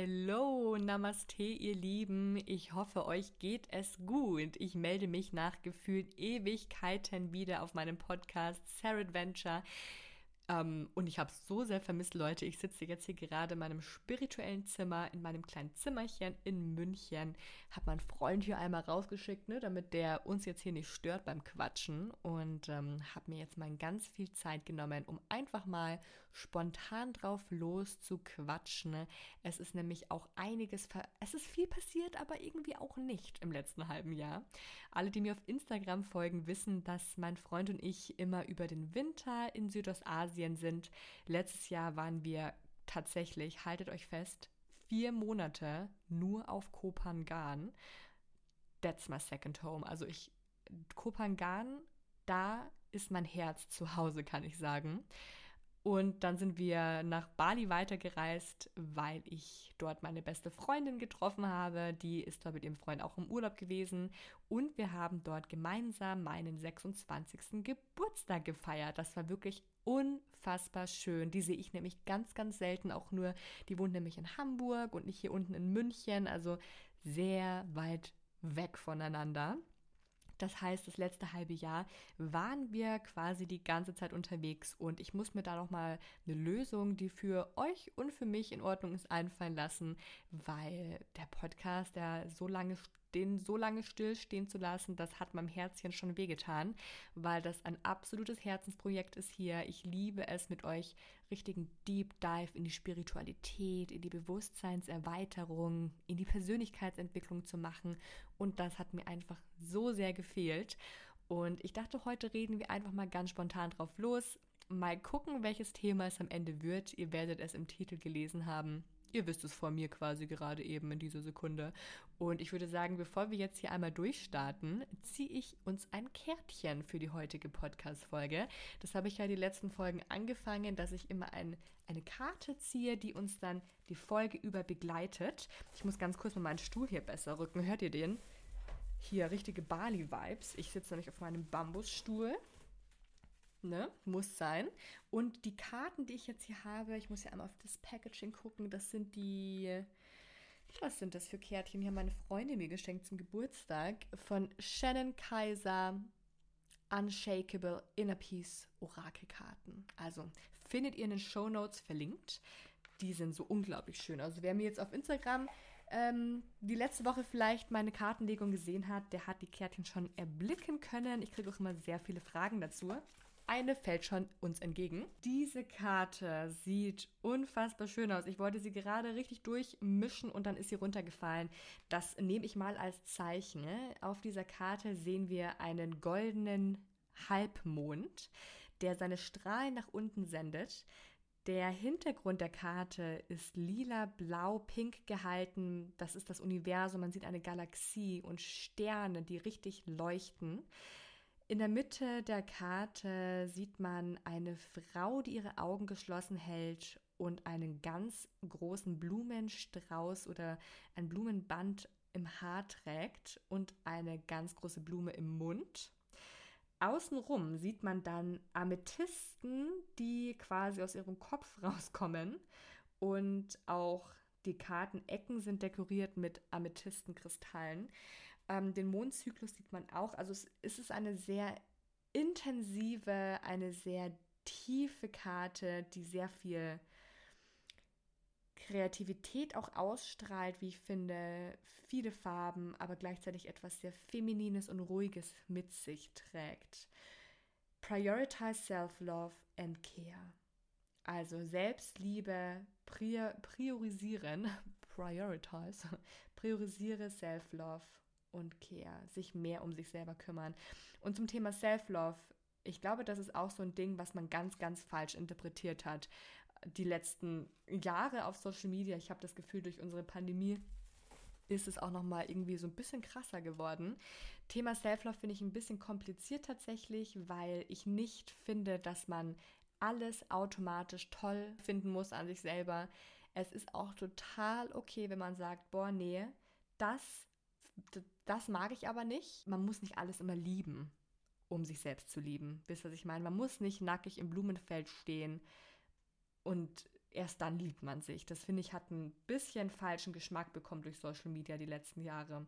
Hello, Namaste, ihr Lieben. Ich hoffe, euch geht es gut. Ich melde mich nach gefühlt Ewigkeiten wieder auf meinem Podcast Sarah Adventure. Ähm, und ich habe es so sehr vermisst, Leute. Ich sitze jetzt hier gerade in meinem spirituellen Zimmer, in meinem kleinen Zimmerchen in München. Habe meinen Freund hier einmal rausgeschickt, ne, damit der uns jetzt hier nicht stört beim Quatschen. Und ähm, habe mir jetzt mal ganz viel Zeit genommen, um einfach mal spontan drauf los zu quatschen. Es ist nämlich auch einiges, es ist viel passiert, aber irgendwie auch nicht im letzten halben Jahr. Alle, die mir auf Instagram folgen, wissen, dass mein Freund und ich immer über den Winter in Südostasien Asien sind. Letztes Jahr waren wir tatsächlich, haltet euch fest, vier Monate nur auf Kopangan. That's my second home. Also ich, Kopangan, da ist mein Herz zu Hause, kann ich sagen. Und dann sind wir nach Bali weitergereist, weil ich dort meine beste Freundin getroffen habe. Die ist dort mit ihrem Freund auch im Urlaub gewesen. Und wir haben dort gemeinsam meinen 26. Geburtstag gefeiert. Das war wirklich unfassbar schön. Die sehe ich nämlich ganz, ganz selten auch nur. Die wohnt nämlich in Hamburg und nicht hier unten in München, also sehr weit weg voneinander. Das heißt, das letzte halbe Jahr waren wir quasi die ganze Zeit unterwegs und ich muss mir da noch mal eine Lösung, die für euch und für mich in Ordnung ist, einfallen lassen, weil der Podcast, der so lange den so lange stillstehen zu lassen, das hat meinem Herzchen schon wehgetan, weil das ein absolutes Herzensprojekt ist hier. Ich liebe es, mit euch richtigen Deep Dive in die Spiritualität, in die Bewusstseinserweiterung, in die Persönlichkeitsentwicklung zu machen. Und das hat mir einfach so sehr gefehlt. Und ich dachte, heute reden wir einfach mal ganz spontan drauf los. Mal gucken, welches Thema es am Ende wird. Ihr werdet es im Titel gelesen haben. Ihr wisst es vor mir quasi gerade eben in dieser Sekunde. Und ich würde sagen, bevor wir jetzt hier einmal durchstarten, ziehe ich uns ein Kärtchen für die heutige Podcast-Folge. Das habe ich ja die letzten Folgen angefangen, dass ich immer ein, eine Karte ziehe, die uns dann die Folge über begleitet. Ich muss ganz kurz mal meinen Stuhl hier besser rücken. Hört ihr den? Hier richtige Bali-Vibes. Ich sitze nämlich auf meinem Bambusstuhl ne? Muss sein. Und die Karten, die ich jetzt hier habe, ich muss ja einmal auf das Packaging gucken, das sind die. Was sind das für Kärtchen? Hier haben meine Freunde mir geschenkt zum Geburtstag von Shannon Kaiser Unshakable Inner Peace Orakelkarten. Also findet ihr in den Show Notes verlinkt. Die sind so unglaublich schön. Also wer mir jetzt auf Instagram ähm, die letzte Woche vielleicht meine Kartenlegung gesehen hat, der hat die Kärtchen schon erblicken können. Ich kriege auch immer sehr viele Fragen dazu. Eine fällt schon uns entgegen. Diese Karte sieht unfassbar schön aus. Ich wollte sie gerade richtig durchmischen und dann ist sie runtergefallen. Das nehme ich mal als Zeichen. Auf dieser Karte sehen wir einen goldenen Halbmond, der seine Strahlen nach unten sendet. Der Hintergrund der Karte ist lila, blau, pink gehalten. Das ist das Universum. Man sieht eine Galaxie und Sterne, die richtig leuchten. In der Mitte der Karte sieht man eine Frau, die ihre Augen geschlossen hält und einen ganz großen Blumenstrauß oder ein Blumenband im Haar trägt und eine ganz große Blume im Mund. Außenrum sieht man dann Amethysten, die quasi aus ihrem Kopf rauskommen und auch die Kartenecken sind dekoriert mit Amethystenkristallen. Ähm, den Mondzyklus sieht man auch. Also es, es ist eine sehr intensive, eine sehr tiefe Karte, die sehr viel Kreativität auch ausstrahlt, wie ich finde, viele Farben, aber gleichzeitig etwas sehr Feminines und Ruhiges mit sich trägt. Prioritize Self-Love and Care. Also Selbstliebe priorisieren, prioritize, priorisiere Self-Love und Care, sich mehr um sich selber kümmern. Und zum Thema Self-Love, ich glaube, das ist auch so ein Ding, was man ganz, ganz falsch interpretiert hat. Die letzten Jahre auf Social Media, ich habe das Gefühl, durch unsere Pandemie ist es auch noch mal irgendwie so ein bisschen krasser geworden. Thema Self-Love finde ich ein bisschen kompliziert tatsächlich, weil ich nicht finde, dass man alles automatisch toll finden muss an sich selber. Es ist auch total okay, wenn man sagt, boah, nee, das, das mag ich aber nicht. Man muss nicht alles immer lieben, um sich selbst zu lieben. Wisst ihr, was ich meine? Man muss nicht nackig im Blumenfeld stehen und erst dann liebt man sich. Das finde ich hat ein bisschen falschen Geschmack bekommen durch Social Media die letzten Jahre.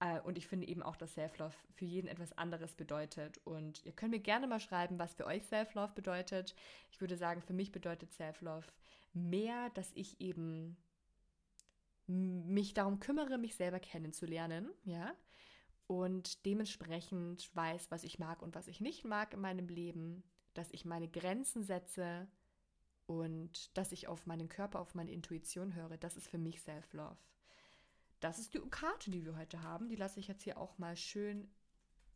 Äh, und ich finde eben auch, dass Self-Love für jeden etwas anderes bedeutet. Und ihr könnt mir gerne mal schreiben, was für euch Self-Love bedeutet. Ich würde sagen, für mich bedeutet Self-Love mehr, dass ich eben mich darum kümmere, mich selber kennenzulernen, ja, und dementsprechend weiß, was ich mag und was ich nicht mag in meinem Leben, dass ich meine Grenzen setze und dass ich auf meinen Körper, auf meine Intuition höre. Das ist für mich Self-Love. Das ist die Karte, die wir heute haben. Die lasse ich jetzt hier auch mal schön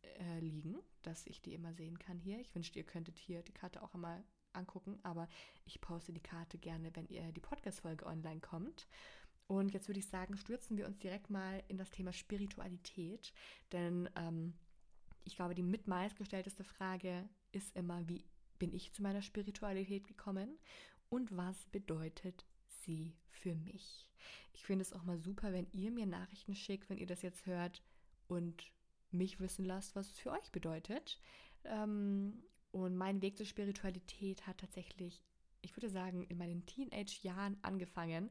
äh, liegen, dass ich die immer sehen kann hier. Ich wünschte, ihr könntet hier die Karte auch einmal angucken, aber ich poste die Karte gerne, wenn ihr die Podcast-Folge online kommt. Und jetzt würde ich sagen, stürzen wir uns direkt mal in das Thema Spiritualität, denn ähm, ich glaube, die mit meistgestellteste Frage ist immer, wie bin ich zu meiner Spiritualität gekommen und was bedeutet sie für mich? Ich finde es auch mal super, wenn ihr mir Nachrichten schickt, wenn ihr das jetzt hört und mich wissen lasst, was es für euch bedeutet. Ähm, und mein Weg zur Spiritualität hat tatsächlich, ich würde sagen, in meinen Teenage-Jahren angefangen,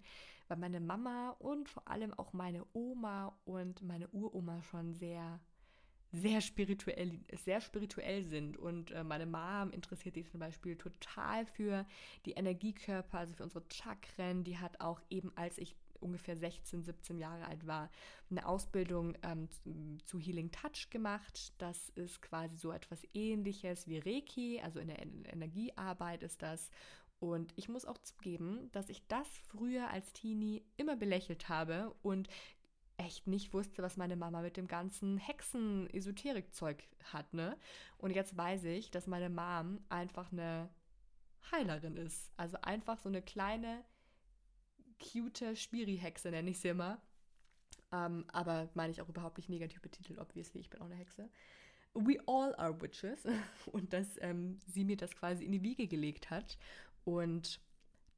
weil meine Mama und vor allem auch meine Oma und meine Uroma schon sehr sehr spirituell, sehr spirituell sind. Und äh, meine Mom interessiert sich zum Beispiel total für die Energiekörper, also für unsere Chakren. Die hat auch eben, als ich ungefähr 16, 17 Jahre alt war, eine Ausbildung ähm, zu Healing Touch gemacht. Das ist quasi so etwas ähnliches wie Reiki, also in der Energiearbeit ist das. Und ich muss auch zugeben, dass ich das früher als Teenie immer belächelt habe und echt nicht wusste, was meine Mama mit dem ganzen Hexen-Esoterik-Zeug hat, ne? Und jetzt weiß ich, dass meine Mom einfach eine Heilerin ist. Also einfach so eine kleine, cute Spiri-Hexe, nenne ich sie immer. Ähm, aber meine ich auch überhaupt nicht negativ betitelt, obviously, ich bin auch eine Hexe. We all are witches. Und dass ähm, sie mir das quasi in die Wiege gelegt hat und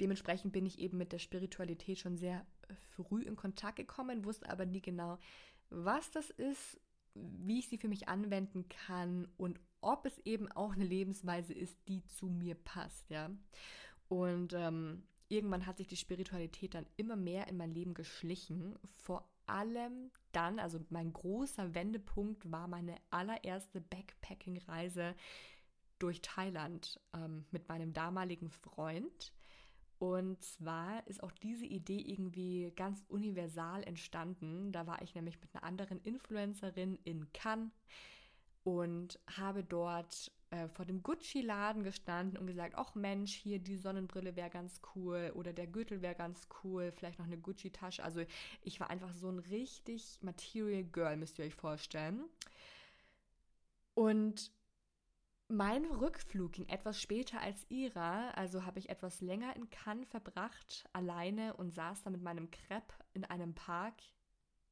dementsprechend bin ich eben mit der Spiritualität schon sehr früh in Kontakt gekommen, wusste aber nie genau, was das ist, wie ich sie für mich anwenden kann und ob es eben auch eine Lebensweise ist, die zu mir passt, ja. Und ähm, irgendwann hat sich die Spiritualität dann immer mehr in mein Leben geschlichen. Vor allem dann, also mein großer Wendepunkt war meine allererste Backpacking-Reise durch Thailand ähm, mit meinem damaligen Freund. Und zwar ist auch diese Idee irgendwie ganz universal entstanden. Da war ich nämlich mit einer anderen Influencerin in Cannes und habe dort äh, vor dem Gucci-Laden gestanden und gesagt, ach Mensch, hier die Sonnenbrille wäre ganz cool oder der Gürtel wäre ganz cool, vielleicht noch eine Gucci-Tasche. Also ich war einfach so ein richtig Material Girl, müsst ihr euch vorstellen. Und mein Rückflug ging etwas später als ihrer, also habe ich etwas länger in Cannes verbracht, alleine und saß da mit meinem Crepe in einem Park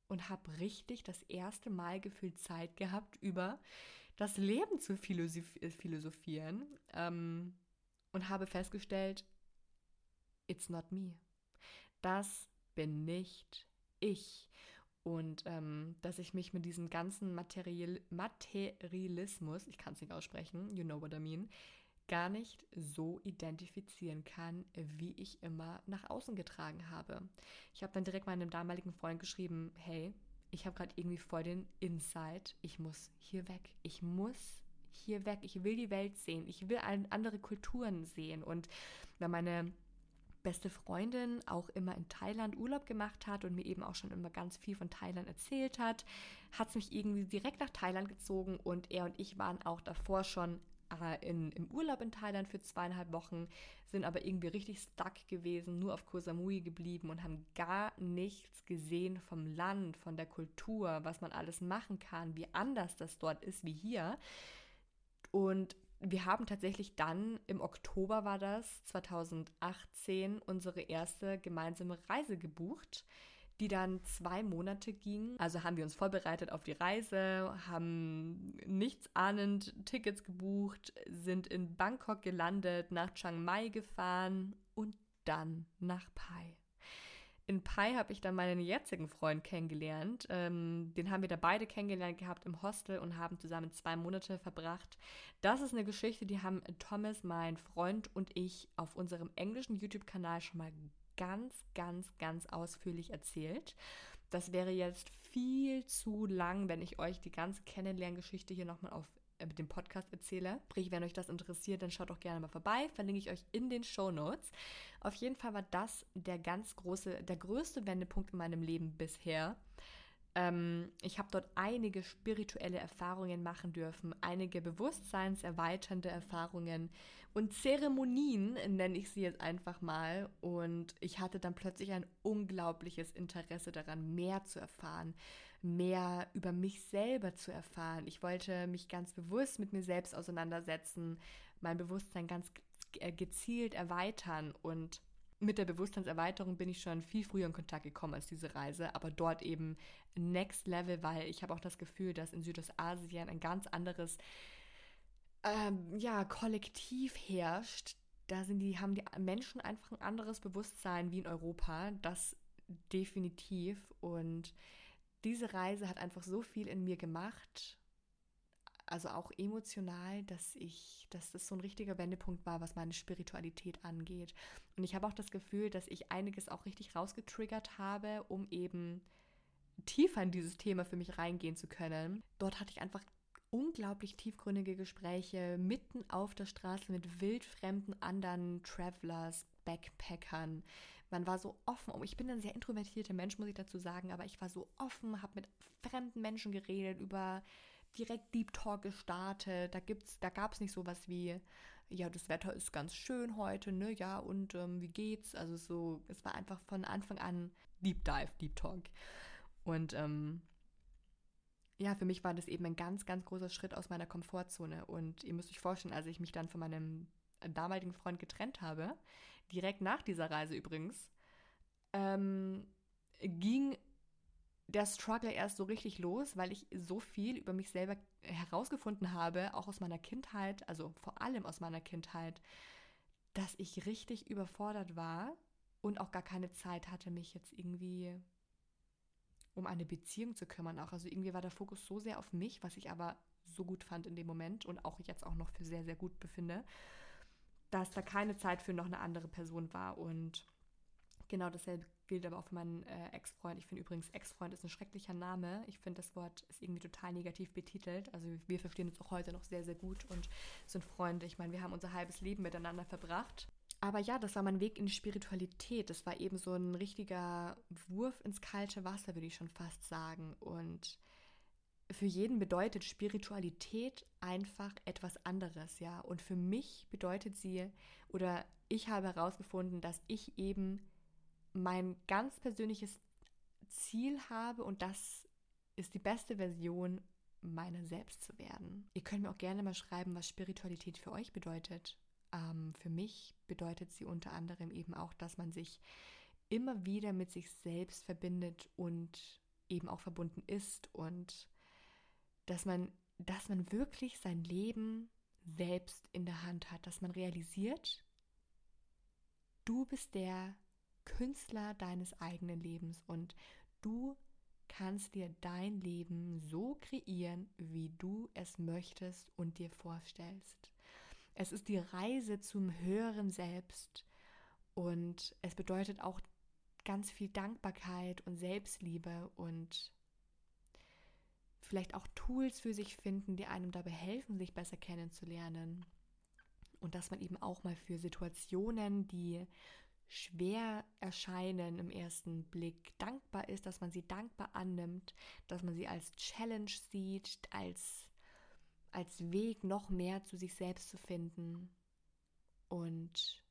und habe richtig das erste Mal gefühlt Zeit gehabt, über das Leben zu philosophieren ähm, und habe festgestellt, it's not me. Das bin nicht ich und ähm, dass ich mich mit diesem ganzen Material Materialismus, ich kann es nicht aussprechen, you know what I mean, gar nicht so identifizieren kann, wie ich immer nach außen getragen habe. Ich habe dann direkt meinem damaligen Freund geschrieben, hey, ich habe gerade irgendwie voll den Insight, ich muss hier weg, ich muss hier weg, ich will die Welt sehen, ich will andere Kulturen sehen und wenn meine beste Freundin auch immer in Thailand Urlaub gemacht hat und mir eben auch schon immer ganz viel von Thailand erzählt hat, hat es mich irgendwie direkt nach Thailand gezogen und er und ich waren auch davor schon äh, in, im Urlaub in Thailand für zweieinhalb Wochen, sind aber irgendwie richtig stuck gewesen, nur auf Koh Samui geblieben und haben gar nichts gesehen vom Land, von der Kultur, was man alles machen kann, wie anders das dort ist wie hier. Und wir haben tatsächlich dann, im Oktober war das, 2018, unsere erste gemeinsame Reise gebucht, die dann zwei Monate ging. Also haben wir uns vorbereitet auf die Reise, haben nichts ahnend Tickets gebucht, sind in Bangkok gelandet, nach Chiang Mai gefahren und dann nach Pai. In Pai habe ich dann meinen jetzigen Freund kennengelernt. Ähm, den haben wir da beide kennengelernt gehabt im Hostel und haben zusammen zwei Monate verbracht. Das ist eine Geschichte, die haben Thomas, mein Freund und ich auf unserem englischen YouTube-Kanal schon mal ganz, ganz, ganz ausführlich erzählt. Das wäre jetzt viel zu lang, wenn ich euch die ganze Kennenlerngeschichte hier nochmal auf äh, dem Podcast erzähle. Sprich, wenn euch das interessiert, dann schaut doch gerne mal vorbei. Verlinke ich euch in den Show Notes. Auf jeden Fall war das der ganz große, der größte Wendepunkt in meinem Leben bisher. Ähm, ich habe dort einige spirituelle Erfahrungen machen dürfen, einige bewusstseinserweiternde Erfahrungen und Zeremonien, nenne ich sie jetzt einfach mal. Und ich hatte dann plötzlich ein unglaubliches Interesse daran, mehr zu erfahren, mehr über mich selber zu erfahren. Ich wollte mich ganz bewusst mit mir selbst auseinandersetzen, mein Bewusstsein ganz äh, gezielt erweitern und mit der Bewusstseinserweiterung bin ich schon viel früher in Kontakt gekommen als diese Reise, aber dort eben Next Level, weil ich habe auch das Gefühl, dass in Südostasien ein ganz anderes ähm, ja, Kollektiv herrscht. Da sind die, haben die Menschen einfach ein anderes Bewusstsein wie in Europa. Das definitiv. Und diese Reise hat einfach so viel in mir gemacht also auch emotional, dass ich, dass das so ein richtiger Wendepunkt war, was meine Spiritualität angeht. Und ich habe auch das Gefühl, dass ich einiges auch richtig rausgetriggert habe, um eben tiefer in dieses Thema für mich reingehen zu können. Dort hatte ich einfach unglaublich tiefgründige Gespräche mitten auf der Straße mit wildfremden anderen Travelers, Backpackern. Man war so offen. Ich bin ein sehr introvertierter Mensch, muss ich dazu sagen, aber ich war so offen, habe mit fremden Menschen geredet über direkt Deep Talk gestartet. Da da gab es nicht sowas wie, ja, das Wetter ist ganz schön heute, ne? Ja, und ähm, wie geht's? Also so, es war einfach von Anfang an Deep Dive, Deep Talk. Und ähm, ja, für mich war das eben ein ganz, ganz großer Schritt aus meiner Komfortzone. Und ihr müsst euch vorstellen, als ich mich dann von meinem damaligen Freund getrennt habe, direkt nach dieser Reise übrigens, ähm, ging der Struggle erst so richtig los, weil ich so viel über mich selber herausgefunden habe, auch aus meiner Kindheit, also vor allem aus meiner Kindheit, dass ich richtig überfordert war und auch gar keine Zeit hatte, mich jetzt irgendwie um eine Beziehung zu kümmern. Auch also irgendwie war der Fokus so sehr auf mich, was ich aber so gut fand in dem Moment und auch jetzt auch noch für sehr, sehr gut befinde, dass da keine Zeit für noch eine andere Person war. Und genau dasselbe gilt aber auch für meinen äh, Ex-Freund. Ich finde übrigens, Ex-Freund ist ein schrecklicher Name. Ich finde, das Wort ist irgendwie total negativ betitelt. Also wir verstehen uns auch heute noch sehr, sehr gut und sind Freunde. Ich meine, wir haben unser halbes Leben miteinander verbracht. Aber ja, das war mein Weg in die Spiritualität. Das war eben so ein richtiger Wurf ins kalte Wasser, würde ich schon fast sagen. Und für jeden bedeutet Spiritualität einfach etwas anderes, ja. Und für mich bedeutet sie, oder ich habe herausgefunden, dass ich eben mein ganz persönliches Ziel habe und das ist die beste Version meiner selbst zu werden. Ihr könnt mir auch gerne mal schreiben, was Spiritualität für euch bedeutet. Ähm, für mich bedeutet sie unter anderem eben auch, dass man sich immer wieder mit sich selbst verbindet und eben auch verbunden ist und dass man, dass man wirklich sein Leben selbst in der Hand hat, dass man realisiert, du bist der, Künstler deines eigenen Lebens und du kannst dir dein Leben so kreieren, wie du es möchtest und dir vorstellst. Es ist die Reise zum höheren Selbst und es bedeutet auch ganz viel Dankbarkeit und Selbstliebe und vielleicht auch Tools für sich finden, die einem dabei helfen, sich besser kennenzulernen. Und dass man eben auch mal für Situationen, die schwer erscheinen im ersten Blick, dankbar ist, dass man sie dankbar annimmt, dass man sie als Challenge sieht, als, als Weg, noch mehr zu sich selbst zu finden. Und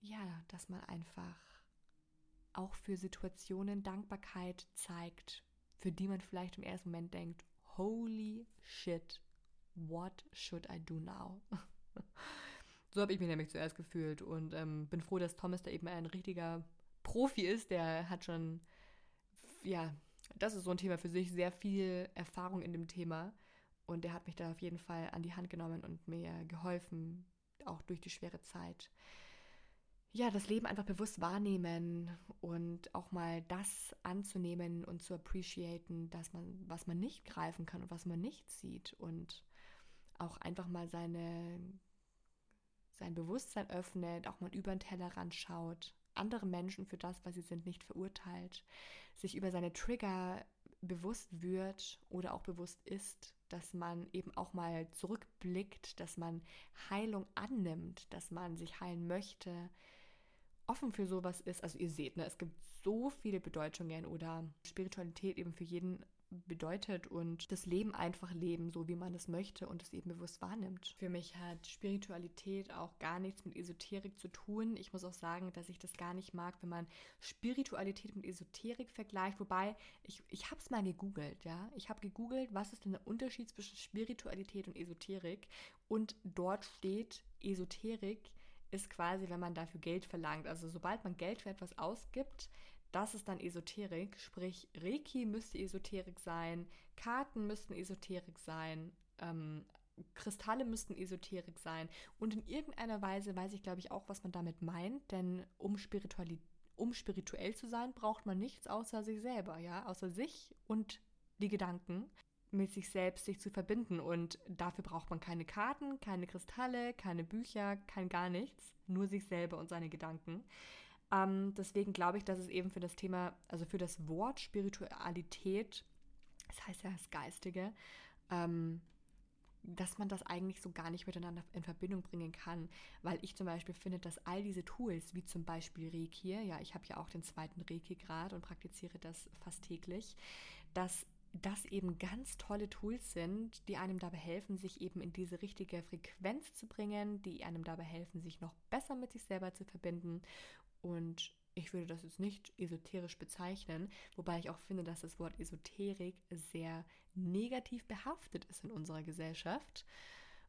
ja, dass man einfach auch für Situationen Dankbarkeit zeigt, für die man vielleicht im ersten Moment denkt, holy shit, what should I do now? So habe ich mich nämlich zuerst gefühlt und ähm, bin froh, dass Thomas da eben ein richtiger Profi ist. Der hat schon, ja, das ist so ein Thema für sich, sehr viel Erfahrung in dem Thema. Und der hat mich da auf jeden Fall an die Hand genommen und mir geholfen, auch durch die schwere Zeit. Ja, das Leben einfach bewusst wahrnehmen und auch mal das anzunehmen und zu appreciaten, dass man, was man nicht greifen kann und was man nicht sieht und auch einfach mal seine, sein Bewusstsein öffnet, auch mal über den Tellerrand schaut, andere Menschen für das, was sie sind, nicht verurteilt, sich über seine Trigger bewusst wird oder auch bewusst ist, dass man eben auch mal zurückblickt, dass man Heilung annimmt, dass man sich heilen möchte, offen für sowas ist. Also ihr seht, ne, es gibt so viele Bedeutungen oder Spiritualität eben für jeden bedeutet und das Leben einfach leben, so wie man es möchte und es eben bewusst wahrnimmt. Für mich hat Spiritualität auch gar nichts mit Esoterik zu tun. Ich muss auch sagen, dass ich das gar nicht mag, wenn man Spiritualität mit Esoterik vergleicht. Wobei, ich, ich habe es mal gegoogelt, ja. Ich habe gegoogelt, was ist denn der Unterschied zwischen Spiritualität und Esoterik und dort steht Esoterik ist quasi, wenn man dafür Geld verlangt. Also sobald man Geld für etwas ausgibt, das ist dann Esoterik, sprich Reiki müsste Esoterik sein, Karten müssten Esoterik sein, ähm, Kristalle müssten Esoterik sein. Und in irgendeiner Weise weiß ich, glaube ich, auch, was man damit meint, denn um, Spirituali um spirituell zu sein, braucht man nichts außer sich selber, ja, außer sich und die Gedanken mit sich selbst sich zu verbinden. Und dafür braucht man keine Karten, keine Kristalle, keine Bücher, kein gar nichts, nur sich selber und seine Gedanken. Ähm, deswegen glaube ich, dass es eben für das Thema, also für das Wort Spiritualität, das heißt ja das Geistige, ähm, dass man das eigentlich so gar nicht miteinander in Verbindung bringen kann, weil ich zum Beispiel finde, dass all diese Tools, wie zum Beispiel Reiki, ja, ich habe ja auch den zweiten Reiki-Grad und praktiziere das fast täglich, dass das eben ganz tolle Tools sind, die einem dabei helfen, sich eben in diese richtige Frequenz zu bringen, die einem dabei helfen, sich noch besser mit sich selber zu verbinden und ich würde das jetzt nicht esoterisch bezeichnen, wobei ich auch finde, dass das Wort Esoterik sehr negativ behaftet ist in unserer Gesellschaft.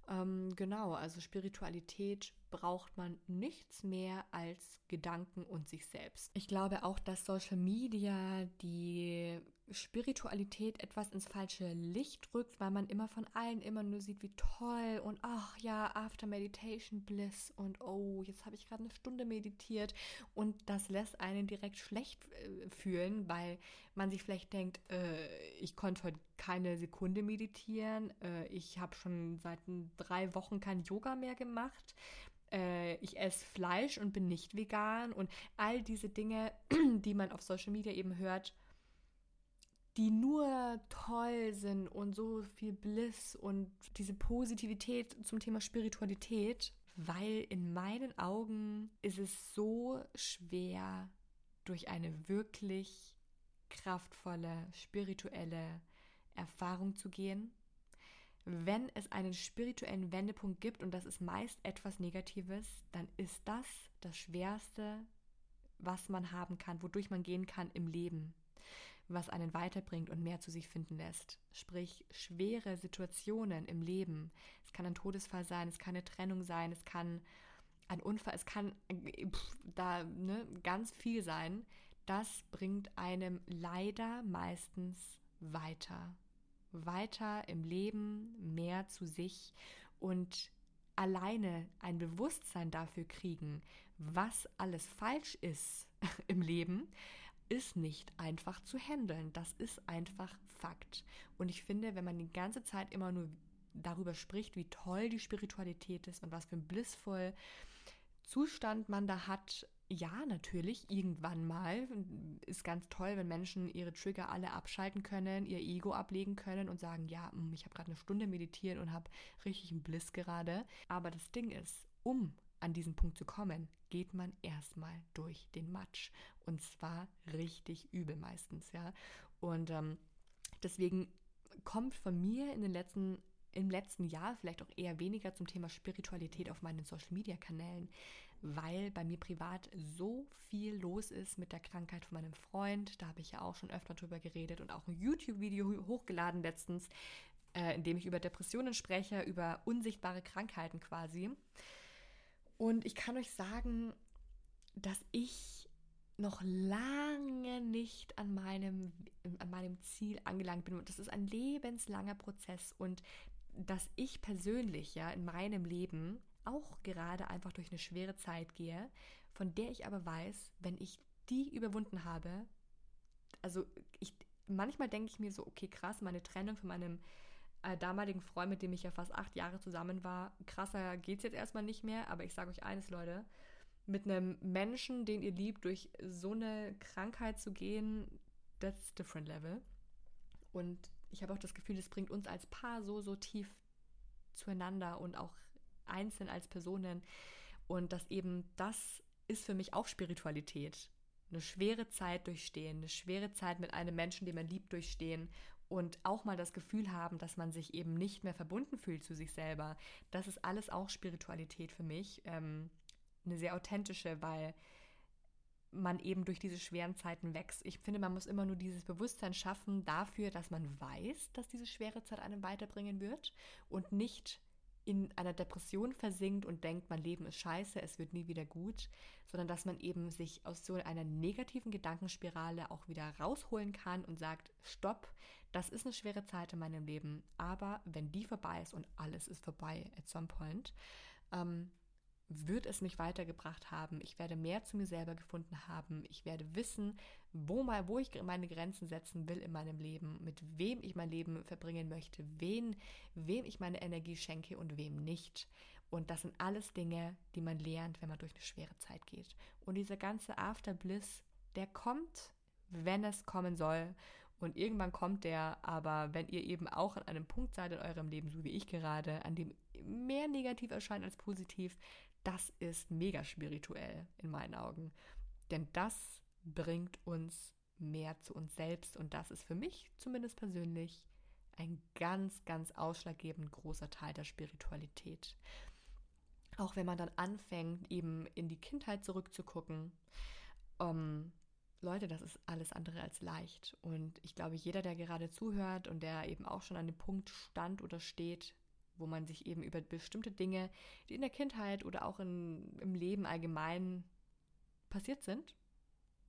Ähm, genau, also Spiritualität braucht man nichts mehr als Gedanken und sich selbst. Ich glaube auch, dass Social Media die Spiritualität etwas ins falsche Licht rückt, weil man immer von allen immer nur sieht, wie toll und ach ja, After Meditation Bliss und oh, jetzt habe ich gerade eine Stunde meditiert. Und das lässt einen direkt schlecht äh, fühlen, weil man sich vielleicht denkt, äh, ich konnte heute keine Sekunde meditieren, äh, ich habe schon seit drei Wochen kein Yoga mehr gemacht äh, ich esse Fleisch und bin nicht vegan. Und all diese Dinge, die man auf Social Media eben hört, die nur toll sind und so viel Bliss und diese Positivität zum Thema Spiritualität, weil in meinen Augen ist es so schwer, durch eine wirklich kraftvolle spirituelle Erfahrung zu gehen. Wenn es einen spirituellen Wendepunkt gibt, und das ist meist etwas Negatives, dann ist das das Schwerste, was man haben kann, wodurch man gehen kann im Leben was einen weiterbringt und mehr zu sich finden lässt. Sprich, schwere Situationen im Leben. Es kann ein Todesfall sein, es kann eine Trennung sein, es kann ein Unfall, es kann pff, da ne, ganz viel sein. Das bringt einem leider meistens weiter. Weiter im Leben, mehr zu sich und alleine ein Bewusstsein dafür kriegen, was alles falsch ist im Leben, ist nicht einfach zu handeln. Das ist einfach Fakt. Und ich finde, wenn man die ganze Zeit immer nur darüber spricht, wie toll die Spiritualität ist und was für ein blissvoll Zustand man da hat, ja, natürlich, irgendwann mal ist ganz toll, wenn Menschen ihre Trigger alle abschalten können, ihr Ego ablegen können und sagen, ja, hm, ich habe gerade eine Stunde meditiert und habe richtig einen Bliss gerade. Aber das Ding ist, um an diesen Punkt zu kommen, geht man erstmal durch den Matsch. Und zwar richtig übel meistens, ja. Und ähm, deswegen kommt von mir in den letzten im letzten Jahr vielleicht auch eher weniger zum Thema Spiritualität auf meinen Social Media Kanälen, weil bei mir privat so viel los ist mit der Krankheit von meinem Freund. Da habe ich ja auch schon öfter drüber geredet und auch ein YouTube-Video hochgeladen letztens, äh, in dem ich über Depressionen spreche, über unsichtbare Krankheiten quasi. Und ich kann euch sagen, dass ich noch lange nicht an meinem, an meinem Ziel angelangt bin. Und das ist ein lebenslanger Prozess. Und dass ich persönlich ja in meinem Leben auch gerade einfach durch eine schwere Zeit gehe, von der ich aber weiß, wenn ich die überwunden habe, also ich, manchmal denke ich mir so, okay, krass, meine Trennung von meinem äh, damaligen Freund, mit dem ich ja fast acht Jahre zusammen war, krasser geht es jetzt erstmal nicht mehr, aber ich sage euch eines, Leute, mit einem Menschen, den ihr liebt, durch so eine Krankheit zu gehen, that's different level. Und ich habe auch das Gefühl, das bringt uns als Paar so, so tief zueinander und auch einzeln als Personen. Und dass eben das ist für mich auch Spiritualität. Eine schwere Zeit durchstehen, eine schwere Zeit mit einem Menschen, den man liebt, durchstehen und auch mal das Gefühl haben, dass man sich eben nicht mehr verbunden fühlt zu sich selber. Das ist alles auch Spiritualität für mich. Ähm, eine sehr authentische, weil man eben durch diese schweren Zeiten wächst. Ich finde, man muss immer nur dieses Bewusstsein schaffen dafür, dass man weiß, dass diese schwere Zeit einem weiterbringen wird und nicht in einer Depression versinkt und denkt, mein Leben ist scheiße, es wird nie wieder gut, sondern dass man eben sich aus so einer negativen Gedankenspirale auch wieder rausholen kann und sagt, stopp, das ist eine schwere Zeit in meinem Leben, aber wenn die vorbei ist und alles ist vorbei at some point, ähm, wird es mich weitergebracht haben. Ich werde mehr zu mir selber gefunden haben. Ich werde wissen, wo mal, wo ich meine Grenzen setzen will in meinem Leben, mit wem ich mein Leben verbringen möchte, wen, wem ich meine Energie schenke und wem nicht. Und das sind alles Dinge, die man lernt, wenn man durch eine schwere Zeit geht. Und dieser ganze Afterbliss, der kommt, wenn es kommen soll. Und irgendwann kommt der, aber wenn ihr eben auch an einem Punkt seid in eurem Leben, so wie ich gerade, an dem mehr negativ erscheint als positiv, das ist mega spirituell in meinen Augen. Denn das bringt uns mehr zu uns selbst und das ist für mich zumindest persönlich ein ganz, ganz ausschlaggebend großer Teil der Spiritualität. Auch wenn man dann anfängt, eben in die Kindheit zurückzugucken, ähm, Leute, das ist alles andere als leicht. Und ich glaube, jeder, der gerade zuhört und der eben auch schon an dem Punkt stand oder steht, wo man sich eben über bestimmte Dinge, die in der Kindheit oder auch in, im Leben allgemein passiert sind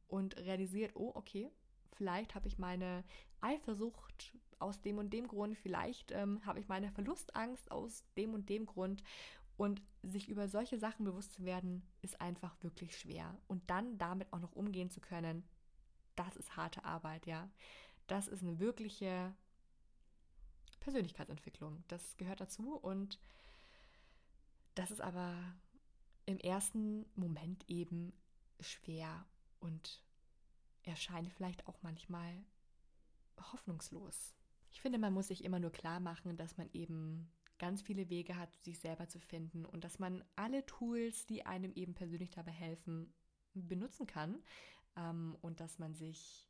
und realisiert, oh, okay, vielleicht habe ich meine Eifersucht aus dem und dem Grund, vielleicht ähm, habe ich meine Verlustangst aus dem und dem Grund. Und sich über solche Sachen bewusst zu werden, ist einfach wirklich schwer. Und dann damit auch noch umgehen zu können, das ist harte Arbeit, ja. Das ist eine wirkliche Persönlichkeitsentwicklung. Das gehört dazu und das ist aber im ersten Moment eben schwer und erscheint vielleicht auch manchmal hoffnungslos. Ich finde, man muss sich immer nur klar machen, dass man eben ganz viele Wege hat, sich selber zu finden und dass man alle Tools, die einem eben persönlich dabei helfen, benutzen kann ähm, und dass man sich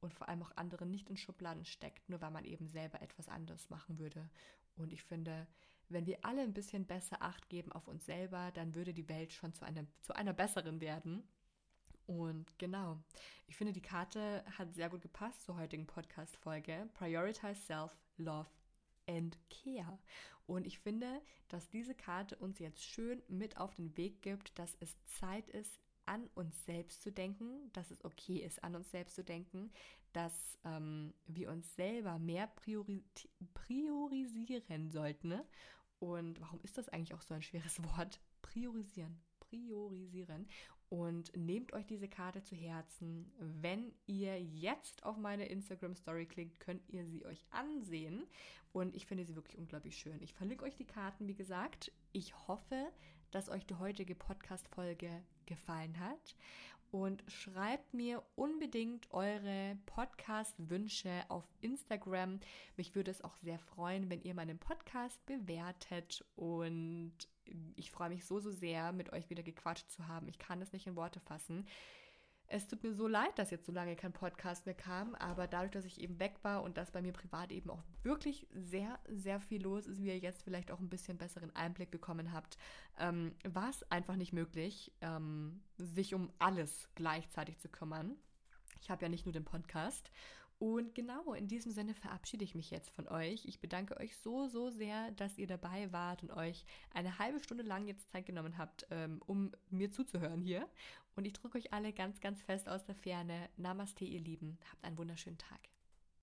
und vor allem auch andere nicht in Schubladen steckt, nur weil man eben selber etwas anderes machen würde. Und ich finde, wenn wir alle ein bisschen besser Acht geben auf uns selber, dann würde die Welt schon zu einer, zu einer besseren werden. Und genau, ich finde, die Karte hat sehr gut gepasst zur heutigen Podcast-Folge. Prioritize Self, Love and Care. Und ich finde, dass diese Karte uns jetzt schön mit auf den Weg gibt, dass es Zeit ist, an uns selbst zu denken, dass es okay ist, an uns selbst zu denken, dass ähm, wir uns selber mehr priori priorisieren sollten. Ne? Und warum ist das eigentlich auch so ein schweres Wort? Priorisieren. Priorisieren. Und nehmt euch diese Karte zu Herzen. Wenn ihr jetzt auf meine Instagram Story klickt, könnt ihr sie euch ansehen. Und ich finde sie wirklich unglaublich schön. Ich verlinke euch die Karten, wie gesagt. Ich hoffe, dass euch die heutige Podcast-Folge gefallen hat. Und schreibt mir unbedingt eure Podcast-Wünsche auf Instagram. Mich würde es auch sehr freuen, wenn ihr meinen Podcast bewertet. Und ich freue mich so, so sehr, mit euch wieder gequatscht zu haben. Ich kann es nicht in Worte fassen. Es tut mir so leid, dass jetzt so lange kein Podcast mehr kam, aber dadurch, dass ich eben weg war und dass bei mir privat eben auch wirklich sehr, sehr viel los ist, wie ihr jetzt vielleicht auch ein bisschen besseren Einblick bekommen habt, ähm, war es einfach nicht möglich, ähm, sich um alles gleichzeitig zu kümmern. Ich habe ja nicht nur den Podcast und genau in diesem Sinne verabschiede ich mich jetzt von euch. Ich bedanke euch so, so sehr, dass ihr dabei wart und euch eine halbe Stunde lang jetzt Zeit genommen habt, ähm, um mir zuzuhören hier. Und ich drücke euch alle ganz, ganz fest aus der Ferne. Namaste, ihr Lieben. Habt einen wunderschönen Tag.